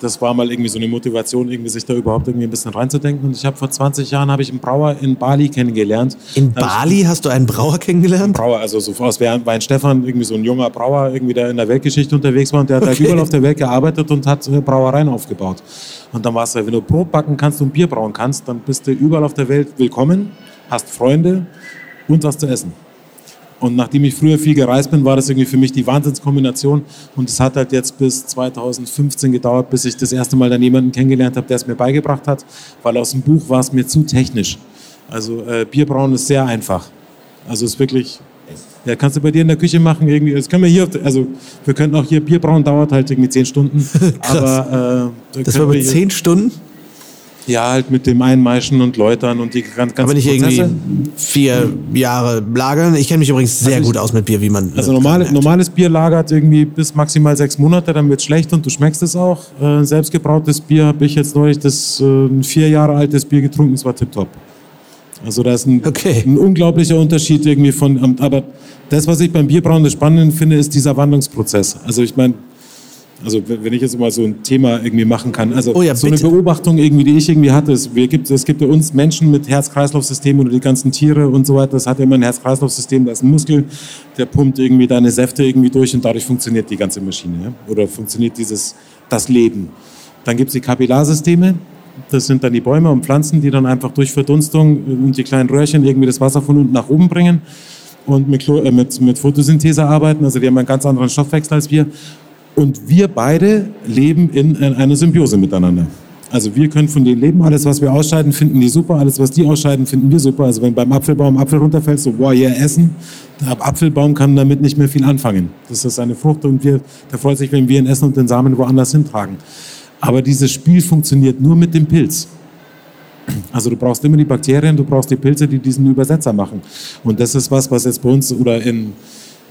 das war mal irgendwie so eine Motivation, irgendwie sich da überhaupt irgendwie ein bisschen reinzudenken. Und ich habe vor 20 Jahren habe ich einen Brauer in Bali kennengelernt. In Bali hast du einen Brauer kennengelernt? Einen Brauer, also so aus Weinstefan, irgendwie so ein junger Brauer, irgendwie der in der Weltgeschichte unterwegs war und der hat okay. halt überall auf der Welt gearbeitet und hat Brauereien aufgebaut. Und dann war es, wenn du Brot backen kannst und Bier brauen kannst, dann bist du überall auf der Welt willkommen, hast Freunde und was zu essen. Und nachdem ich früher viel gereist bin, war das irgendwie für mich die Wahnsinnskombination. Und es hat halt jetzt bis 2015 gedauert, bis ich das erste Mal dann jemanden kennengelernt habe, der es mir beigebracht hat, weil aus dem Buch war es mir zu technisch. Also äh, Bierbrauen ist sehr einfach. Also es ist wirklich Ja, kannst du bei dir in der Küche machen irgendwie. Das können wir hier, also wir könnten auch hier Bier brauen, dauert halt irgendwie zehn Stunden. aber äh, das war mit zehn Stunden? Ja, halt mit dem Einmeischen und Läutern und die ganz, ganz Aber nicht Prozesse. irgendwie vier Jahre lagern. Ich kenne mich übrigens sehr also gut aus mit Bier, wie man. Also normale, normales Bier lagert irgendwie bis maximal sechs Monate, dann wird es schlecht und du schmeckst es auch. Äh, selbstgebrautes Bier habe ich jetzt neulich das äh, vier Jahre altes Bier getrunken, es war tipptopp. Also da ist ein, okay. ein, unglaublicher Unterschied irgendwie von, aber das, was ich beim Bierbrauen das Spannende finde, ist dieser Wandlungsprozess. Also ich meine, also wenn ich jetzt mal so ein Thema irgendwie machen kann. Also oh ja, so eine Beobachtung irgendwie, die ich irgendwie hatte. Es gibt, es gibt ja uns Menschen mit Herz-Kreislauf-System oder die ganzen Tiere und so weiter. Das hat ja immer ein Herz-Kreislauf-System, da ist ein Muskel, der pumpt irgendwie deine Säfte irgendwie durch und dadurch funktioniert die ganze Maschine. Ja? Oder funktioniert dieses, das Leben. Dann gibt es die Kapillarsysteme. Das sind dann die Bäume und Pflanzen, die dann einfach durch Verdunstung und die kleinen Röhrchen irgendwie das Wasser von unten nach oben bringen und mit, äh, mit, mit Photosynthese arbeiten. Also die haben einen ganz anderen Stoffwechsel als wir. Und wir beide leben in, in einer Symbiose miteinander. Also wir können von denen leben, alles was wir ausscheiden, finden die super, alles was die ausscheiden, finden wir super. Also wenn beim Apfelbaum Apfel runterfällt, so, boah, hier essen, der Apfelbaum kann damit nicht mehr viel anfangen. Das ist eine Frucht und wir, der freut sich, wenn wir ihn essen und den Samen woanders hintragen. Aber dieses Spiel funktioniert nur mit dem Pilz. Also du brauchst immer die Bakterien, du brauchst die Pilze, die diesen Übersetzer machen. Und das ist was, was jetzt bei uns oder in,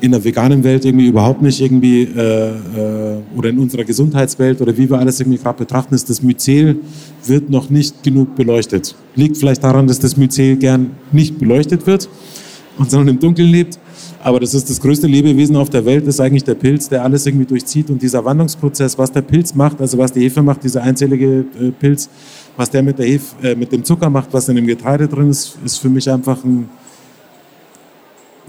in der veganen Welt irgendwie überhaupt nicht irgendwie äh, äh, oder in unserer Gesundheitswelt oder wie wir alles irgendwie gerade betrachten, ist das Myzel wird noch nicht genug beleuchtet. Liegt vielleicht daran, dass das Myzel gern nicht beleuchtet wird und sondern im Dunkeln lebt. Aber das ist das größte Lebewesen auf der Welt, ist eigentlich der Pilz, der alles irgendwie durchzieht. Und dieser Wandlungsprozess, was der Pilz macht, also was die Hefe macht, dieser einzellige äh, Pilz, was der mit, der Hefe, äh, mit dem Zucker macht, was in dem Getreide drin ist, ist für mich einfach ein,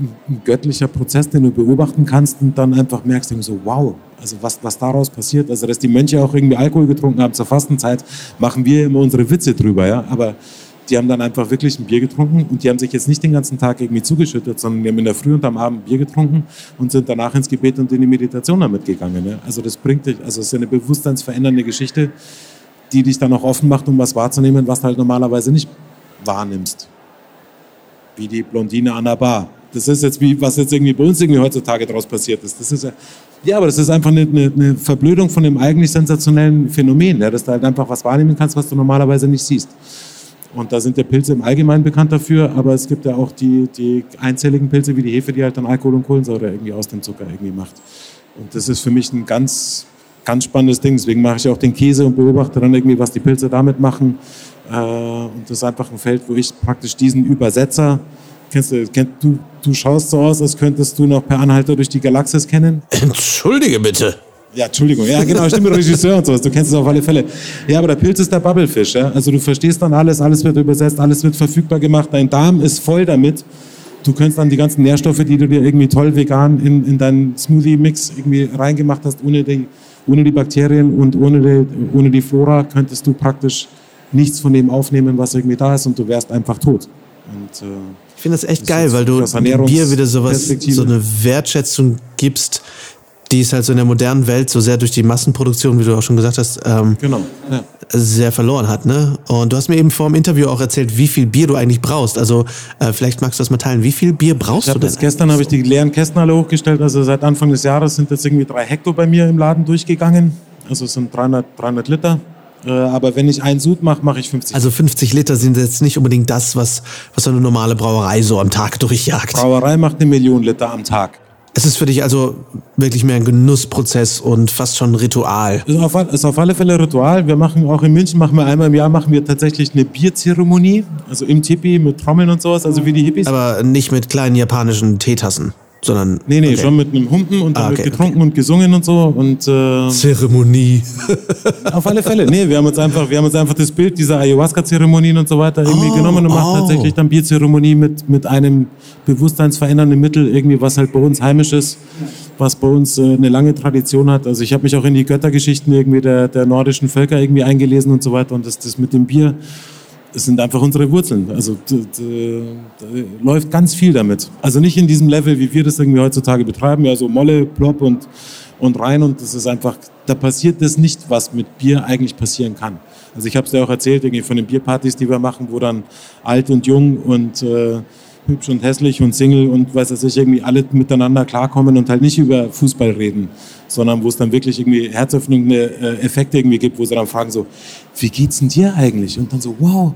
ein göttlicher Prozess, den du beobachten kannst und dann einfach merkst, so, wow, also was, was daraus passiert. Also, dass die Mönche auch irgendwie Alkohol getrunken haben zur Fastenzeit, machen wir immer unsere Witze drüber, ja. Aber die haben dann einfach wirklich ein Bier getrunken und die haben sich jetzt nicht den ganzen Tag irgendwie zugeschüttet, sondern die haben in der Früh und am Abend Bier getrunken und sind danach ins Gebet und in die Meditation damit gegangen. Ja. Also, das bringt dich, also, es ist eine bewusstseinsverändernde Geschichte, die dich dann auch offen macht, um was wahrzunehmen, was du halt normalerweise nicht wahrnimmst. Wie die Blondine an der Bar das ist jetzt wie, was jetzt irgendwie bei uns irgendwie heutzutage daraus passiert ist. Das ist ja, aber das ist einfach eine, eine, eine Verblödung von dem eigentlich sensationellen Phänomen, ja, dass du halt einfach was wahrnehmen kannst, was du normalerweise nicht siehst. Und da sind ja Pilze im Allgemeinen bekannt dafür, aber es gibt ja auch die, die einzelligen Pilze wie die Hefe, die halt dann Alkohol und Kohlensäure irgendwie aus dem Zucker irgendwie macht. Und das ist für mich ein ganz, ganz spannendes Ding. Deswegen mache ich auch den Käse und beobachte dann irgendwie, was die Pilze damit machen. Äh, und das ist einfach ein Feld, wo ich praktisch diesen Übersetzer Kennst du, kenn, du, du schaust so aus, als könntest du noch per Anhalter durch die Galaxis kennen. Entschuldige bitte. Ja, Entschuldigung. Ja, genau, ich bin Regisseur und sowas. Du kennst es auf alle Fälle. Ja, aber der Pilz ist der Bubblefish. Ja? Also du verstehst dann alles, alles wird übersetzt, alles wird verfügbar gemacht. Dein Darm ist voll damit. Du könntest dann die ganzen Nährstoffe, die du dir irgendwie toll vegan in, in deinen Smoothie-Mix irgendwie reingemacht hast, ohne die, ohne die Bakterien und ohne die, ohne die Flora, könntest du praktisch nichts von dem aufnehmen, was irgendwie da ist und du wärst einfach tot. Und, äh, ich finde das echt das geil, weil du Bier wieder sowas, so eine Wertschätzung gibst, die ist halt so in der modernen Welt so sehr durch die Massenproduktion, wie du auch schon gesagt hast, ähm, genau, ja. sehr verloren hat. Ne? Und du hast mir eben vor dem Interview auch erzählt, wie viel Bier du eigentlich brauchst. Also äh, vielleicht magst du das mal teilen. Wie viel Bier brauchst du denn? Gestern habe ich die leeren Kästen alle hochgestellt. Also seit Anfang des Jahres sind jetzt irgendwie drei Hektar bei mir im Laden durchgegangen. Also es sind 300, 300 Liter. Äh, aber wenn ich einen Sud mache, mache ich 50. Also 50 Liter sind jetzt nicht unbedingt das, was, was so eine normale Brauerei so am Tag durchjagt. Brauerei macht eine Million Liter am Tag. Es ist für dich also wirklich mehr ein Genussprozess und fast schon ein Ritual. Es ist auf, ist auf alle Fälle ein Ritual. Wir machen auch in München machen wir einmal im Jahr machen wir tatsächlich eine Bierzeremonie, also im Tipi mit Trommeln und sowas, also wie die Hippies. Aber nicht mit kleinen japanischen Teetassen sondern. Nee, nee, okay. schon mit einem Humpen und dann ah, okay, wird getrunken okay. und gesungen und so. Und, äh, Zeremonie. auf alle Fälle. Nee, wir haben uns einfach, wir haben uns einfach das Bild dieser Ayahuasca-Zeremonien und so weiter irgendwie oh, genommen und oh. machen tatsächlich dann Bierzeremonie mit, mit einem bewusstseinsverändernden Mittel, irgendwie, was halt bei uns heimisch ist, was bei uns äh, eine lange Tradition hat. Also ich habe mich auch in die Göttergeschichten irgendwie der, der nordischen Völker irgendwie eingelesen und so weiter. Und das, das mit dem Bier es sind einfach unsere Wurzeln. Also da, läuft ganz viel damit. Also nicht in diesem Level, wie wir das irgendwie heutzutage betreiben, ja so Molle, Plop und, und rein und das ist einfach, da passiert das nicht, was mit Bier eigentlich passieren kann. Also ich habe es dir auch erzählt, irgendwie von den Bierpartys, die wir machen, wo dann alt und jung und äh, hübsch und hässlich und Single und weiß ich irgendwie alle miteinander klarkommen und halt nicht über Fußball reden, sondern wo es dann wirklich irgendwie herzöffnende äh, Effekte irgendwie gibt, wo sie dann fragen so, wie geht's denn dir eigentlich? Und dann so, wow,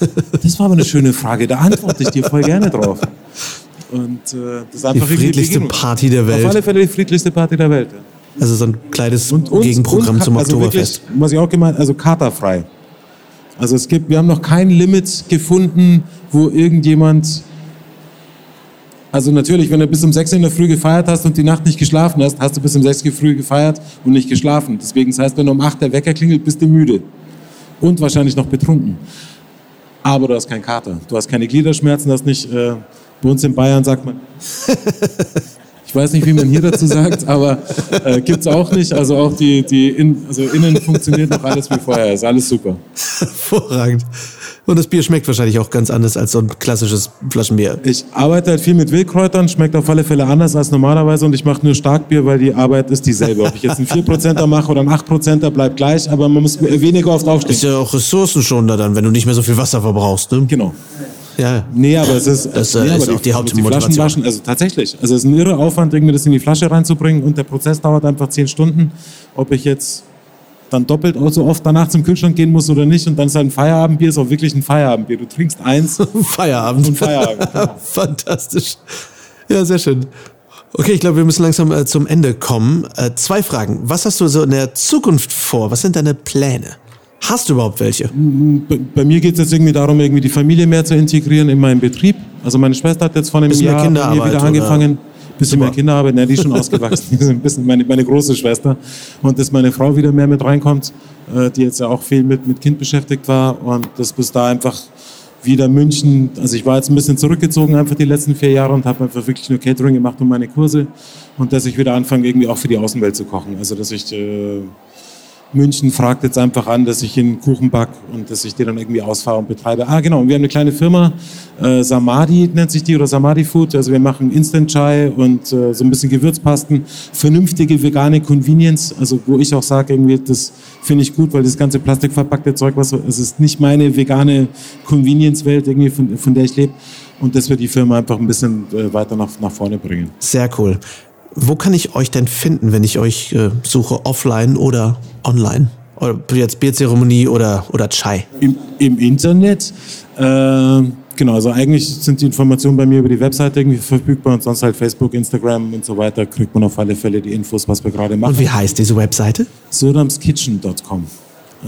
das war aber eine schöne Frage, da antworte ich dir voll gerne drauf. Und äh, das ist einfach die friedlichste Party der Welt. Auf alle Fälle die friedlichste Party der Welt. Ja. Also so ein kleines und, und, Gegenprogramm und, zum also Oktoberfest. Wirklich, was ich auch gemeint, also katerfrei. Also es gibt, wir haben noch kein Limit gefunden, wo irgendjemand also natürlich, wenn du bis um 6 in der Früh gefeiert hast und die Nacht nicht geschlafen hast, hast du bis um 6 in der Früh gefeiert und nicht geschlafen. Deswegen das heißt, wenn du um 8 der Wecker klingelt, bist du müde. Und wahrscheinlich noch betrunken. Aber du hast keinen Kater. Du hast keine Gliederschmerzen, du hast nicht, äh, bei uns in Bayern sagt man, Ich weiß nicht, wie man hier dazu sagt, aber äh, gibt es auch nicht. Also auch die, die in, also innen funktioniert noch alles wie vorher. Ist alles super. Hervorragend. Und das Bier schmeckt wahrscheinlich auch ganz anders als so ein klassisches Flaschenbier. Ich arbeite halt viel mit Wildkräutern, schmeckt auf alle Fälle anders als normalerweise und ich mache nur Starkbier, weil die Arbeit ist dieselbe. Ob ich jetzt einen 4%er mache oder einen 8%er, bleibt gleich, aber man muss weniger oft aufstehen. Ist ja auch ressourcenschonender dann, wenn du nicht mehr so viel Wasser verbrauchst. Ne? Genau. Ja. Nee, aber es ist, das äh, nee, ist auch die, die Hauptmotivation. waschen, also tatsächlich. Also es ist ein irre Aufwand, irgendwie das in die Flasche reinzubringen und der Prozess dauert einfach zehn Stunden. Ob ich jetzt dann doppelt so oft danach zum Kühlschrank gehen muss oder nicht und dann ist halt ein Feierabendbier, ist auch wirklich ein Feierabendbier. Du trinkst eins. Feierabend. Und Feierabend. Fantastisch. Ja, sehr schön. Okay, ich glaube, wir müssen langsam äh, zum Ende kommen. Äh, zwei Fragen. Was hast du so in der Zukunft vor? Was sind deine Pläne? Hast du überhaupt welche? Bei, bei mir geht es jetzt irgendwie darum, irgendwie die Familie mehr zu integrieren in meinen Betrieb. Also meine Schwester hat jetzt vor einem Bisschen Jahr bei mir wieder angefangen. Bisschen Super. mehr Kinderarbeit, ne, die ist schon ausgewachsen. Die ist ein bisschen meine, meine große Schwester. Und dass meine Frau wieder mehr mit reinkommt, äh, die jetzt ja auch viel mit, mit Kind beschäftigt war. Und dass bis da einfach wieder München, also ich war jetzt ein bisschen zurückgezogen einfach die letzten vier Jahre und habe einfach wirklich nur Catering gemacht und meine Kurse. Und dass ich wieder anfange, irgendwie auch für die Außenwelt zu kochen. Also dass ich... Äh, München fragt jetzt einfach an, dass ich einen Kuchen back und dass ich die dann irgendwie ausfahre und betreibe. Ah, genau. Und wir haben eine kleine Firma, äh, Samadi nennt sich die oder Samadi Food. Also wir machen Instant Chai und äh, so ein bisschen Gewürzpasten, vernünftige vegane Convenience. Also wo ich auch sage, irgendwie, das finde ich gut, weil das ganze plastikverpackte Zeug, was es ist nicht meine vegane Convenience-Welt irgendwie von, von der ich lebe. Und dass wir die Firma einfach ein bisschen äh, weiter nach, nach vorne bringen. Sehr cool. Wo kann ich euch denn finden, wenn ich euch äh, suche, offline oder online? Oder jetzt Bierzeremonie oder, oder Chai? Im, im Internet. Äh, genau, also eigentlich sind die Informationen bei mir über die Webseite irgendwie verfügbar und sonst halt Facebook, Instagram und so weiter kriegt man auf alle Fälle die Infos, was wir gerade machen. Und wie heißt diese Webseite? sodamskitchen.com.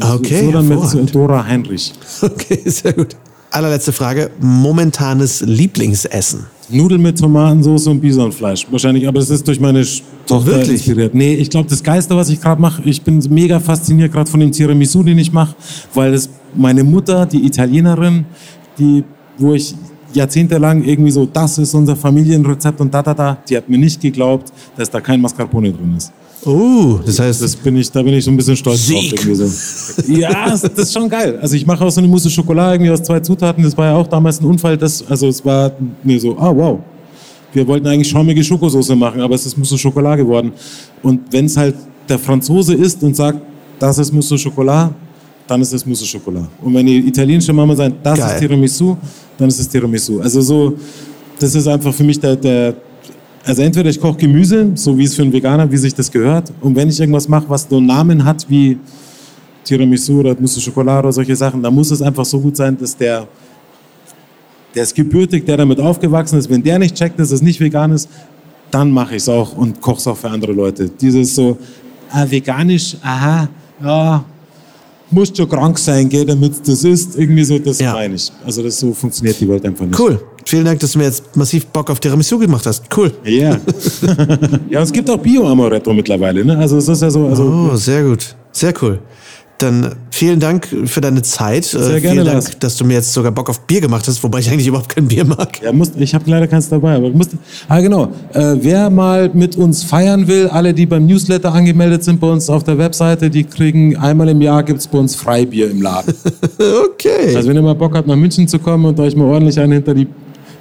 Also okay, Sodam mit Dora Heinrich. Okay, sehr gut. Allerletzte Frage. Momentanes Lieblingsessen? Nudeln mit Tomatensauce und Bisonfleisch. Wahrscheinlich, aber das ist durch meine Tochter Wirklich? inspiriert. Nee, ich glaube, das Geiste, was ich gerade mache, ich bin mega fasziniert gerade von dem Tiramisu, den ich mache, weil das meine Mutter, die Italienerin, die, wo ich jahrzehntelang irgendwie so, das ist unser Familienrezept und da, da, da, die hat mir nicht geglaubt, dass da kein Mascarpone drin ist. Oh, das heißt, Das bin ich, da bin ich so ein bisschen stolz Sieg. drauf. Irgendwie so. Ja, das ist schon geil. Also ich mache auch so eine Mousse Schokolade irgendwie aus zwei Zutaten. Das war ja auch damals ein Unfall. Das, also es war mir so, ah wow. Wir wollten eigentlich schaumige Schokosauce machen, aber es ist Mousse Schokolade geworden. Und wenn es halt der Franzose ist und sagt, das ist Mousse Schokolade, dann ist es Mousse Schokolade. Und wenn die italienische Mama sagt, das Geil. ist Tiramisu, dann ist es Tiramisu. Also so, das ist einfach für mich der, der also entweder ich koche Gemüse, so wie es für einen Veganer, wie sich das gehört. Und wenn ich irgendwas mache, was so einen Namen hat wie Tiramisu oder Mousse Schokolade oder solche Sachen, dann muss es einfach so gut sein, dass der, der ist gebürtig, der damit aufgewachsen ist. Wenn der nicht checkt, dass es nicht vegan ist, dann mache ich es auch und koche es auch für andere Leute. Dieses so, ah, veganisch, aha, ja, musst schon krank sein, gell, damit das ist. Irgendwie so, das Ja. meine ich. Also das so funktioniert die Welt einfach nicht. cool. Vielen Dank, dass du mir jetzt massiv Bock auf Tiramisu gemacht hast. Cool. Ja. ja, es gibt auch Bio-Amaretto mittlerweile. Ne? Also es ist ja so, also Oh, sehr gut. Sehr cool. Dann vielen Dank für deine Zeit. Sehr gerne, Vielen Dank, Lars. dass du mir jetzt sogar Bock auf Bier gemacht hast, wobei ich eigentlich überhaupt kein Bier mag. ja, musst, ich habe leider keins dabei, aber musst, ah genau, äh, wer mal mit uns feiern will, alle, die beim Newsletter angemeldet sind bei uns auf der Webseite, die kriegen einmal im Jahr gibt's bei uns Freibier im Laden. Okay. Also wenn ihr mal Bock habt, nach München zu kommen und euch mal ordentlich einen hinter die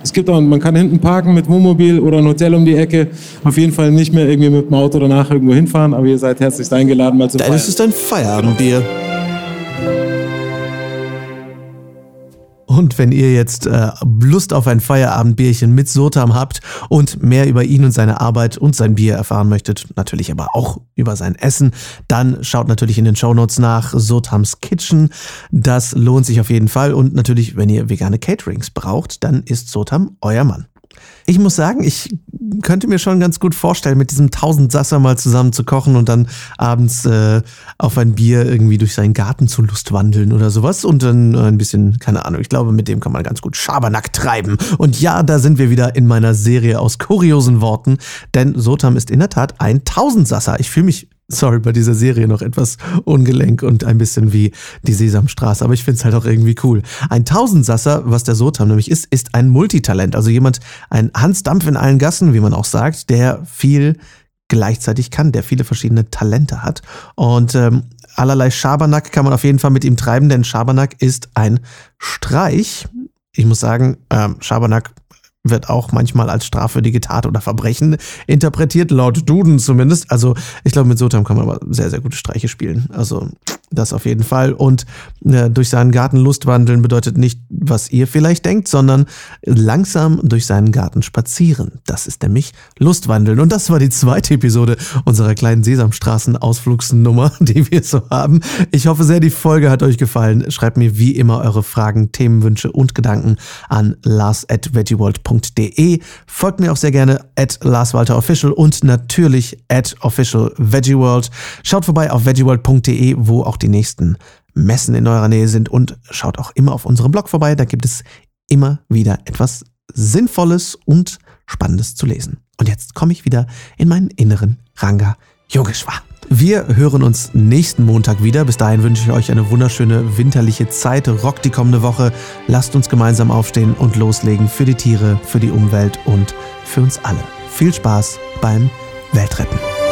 es gibt auch, man kann hinten parken mit Wohnmobil oder ein Hotel um die Ecke. Auf jeden Fall nicht mehr irgendwie mit dem Auto danach irgendwo hinfahren, aber ihr seid herzlich eingeladen, mal zu feiern. Das ist dein Feierabendbier. Und wenn ihr jetzt äh, Lust auf ein Feierabendbierchen mit Sotam habt und mehr über ihn und seine Arbeit und sein Bier erfahren möchtet, natürlich aber auch über sein Essen, dann schaut natürlich in den Shownotes nach Sotams Kitchen. Das lohnt sich auf jeden Fall. Und natürlich, wenn ihr vegane Caterings braucht, dann ist Sotam euer Mann. Ich muss sagen, ich könnte mir schon ganz gut vorstellen, mit diesem Tausendsasser mal zusammen zu kochen und dann abends äh, auf ein Bier irgendwie durch seinen Garten zu Lust wandeln oder sowas und dann ein bisschen, keine Ahnung, ich glaube, mit dem kann man ganz gut Schabernack treiben. Und ja, da sind wir wieder in meiner Serie aus kuriosen Worten, denn Sotam ist in der Tat ein Tausendsasser. Ich fühle mich sorry, bei dieser Serie noch etwas ungelenk und ein bisschen wie die Sesamstraße, aber ich finde es halt auch irgendwie cool. Ein Tausendsasser, was der Sotam nämlich ist, ist ein Multitalent, also jemand, ein Hans Dampf in allen Gassen, wie man auch sagt, der viel gleichzeitig kann, der viele verschiedene Talente hat und ähm, allerlei Schabernack kann man auf jeden Fall mit ihm treiben, denn Schabernack ist ein Streich. Ich muss sagen, ähm, Schabernack wird auch manchmal als strafwürdige Tat oder Verbrechen interpretiert, laut Duden zumindest. Also ich glaube, mit Sotam kann man aber sehr, sehr gute Streiche spielen. Also das auf jeden Fall. Und äh, durch seinen Garten Lust wandeln bedeutet nicht, was ihr vielleicht denkt, sondern langsam durch seinen Garten spazieren. Das ist nämlich Lustwandeln. Und das war die zweite Episode unserer kleinen Sesamstraßen-Ausflugsnummer, die wir so haben. Ich hoffe sehr, die Folge hat euch gefallen. Schreibt mir wie immer eure Fragen, Themenwünsche und Gedanken an lars.veggieworld.de. Folgt mir auch sehr gerne at larswalterofficial und natürlich at officialveggieworld. Schaut vorbei auf veggieworld.de, wo auch die nächsten Messen in eurer Nähe sind und schaut auch immer auf unserem Blog vorbei. Da gibt es immer wieder etwas Sinnvolles und Spannendes zu lesen. Und jetzt komme ich wieder in meinen inneren Ranga Yogeshwar. Wir hören uns nächsten Montag wieder. Bis dahin wünsche ich euch eine wunderschöne winterliche Zeit. Rockt die kommende Woche. Lasst uns gemeinsam aufstehen und loslegen für die Tiere, für die Umwelt und für uns alle. Viel Spaß beim Weltretten.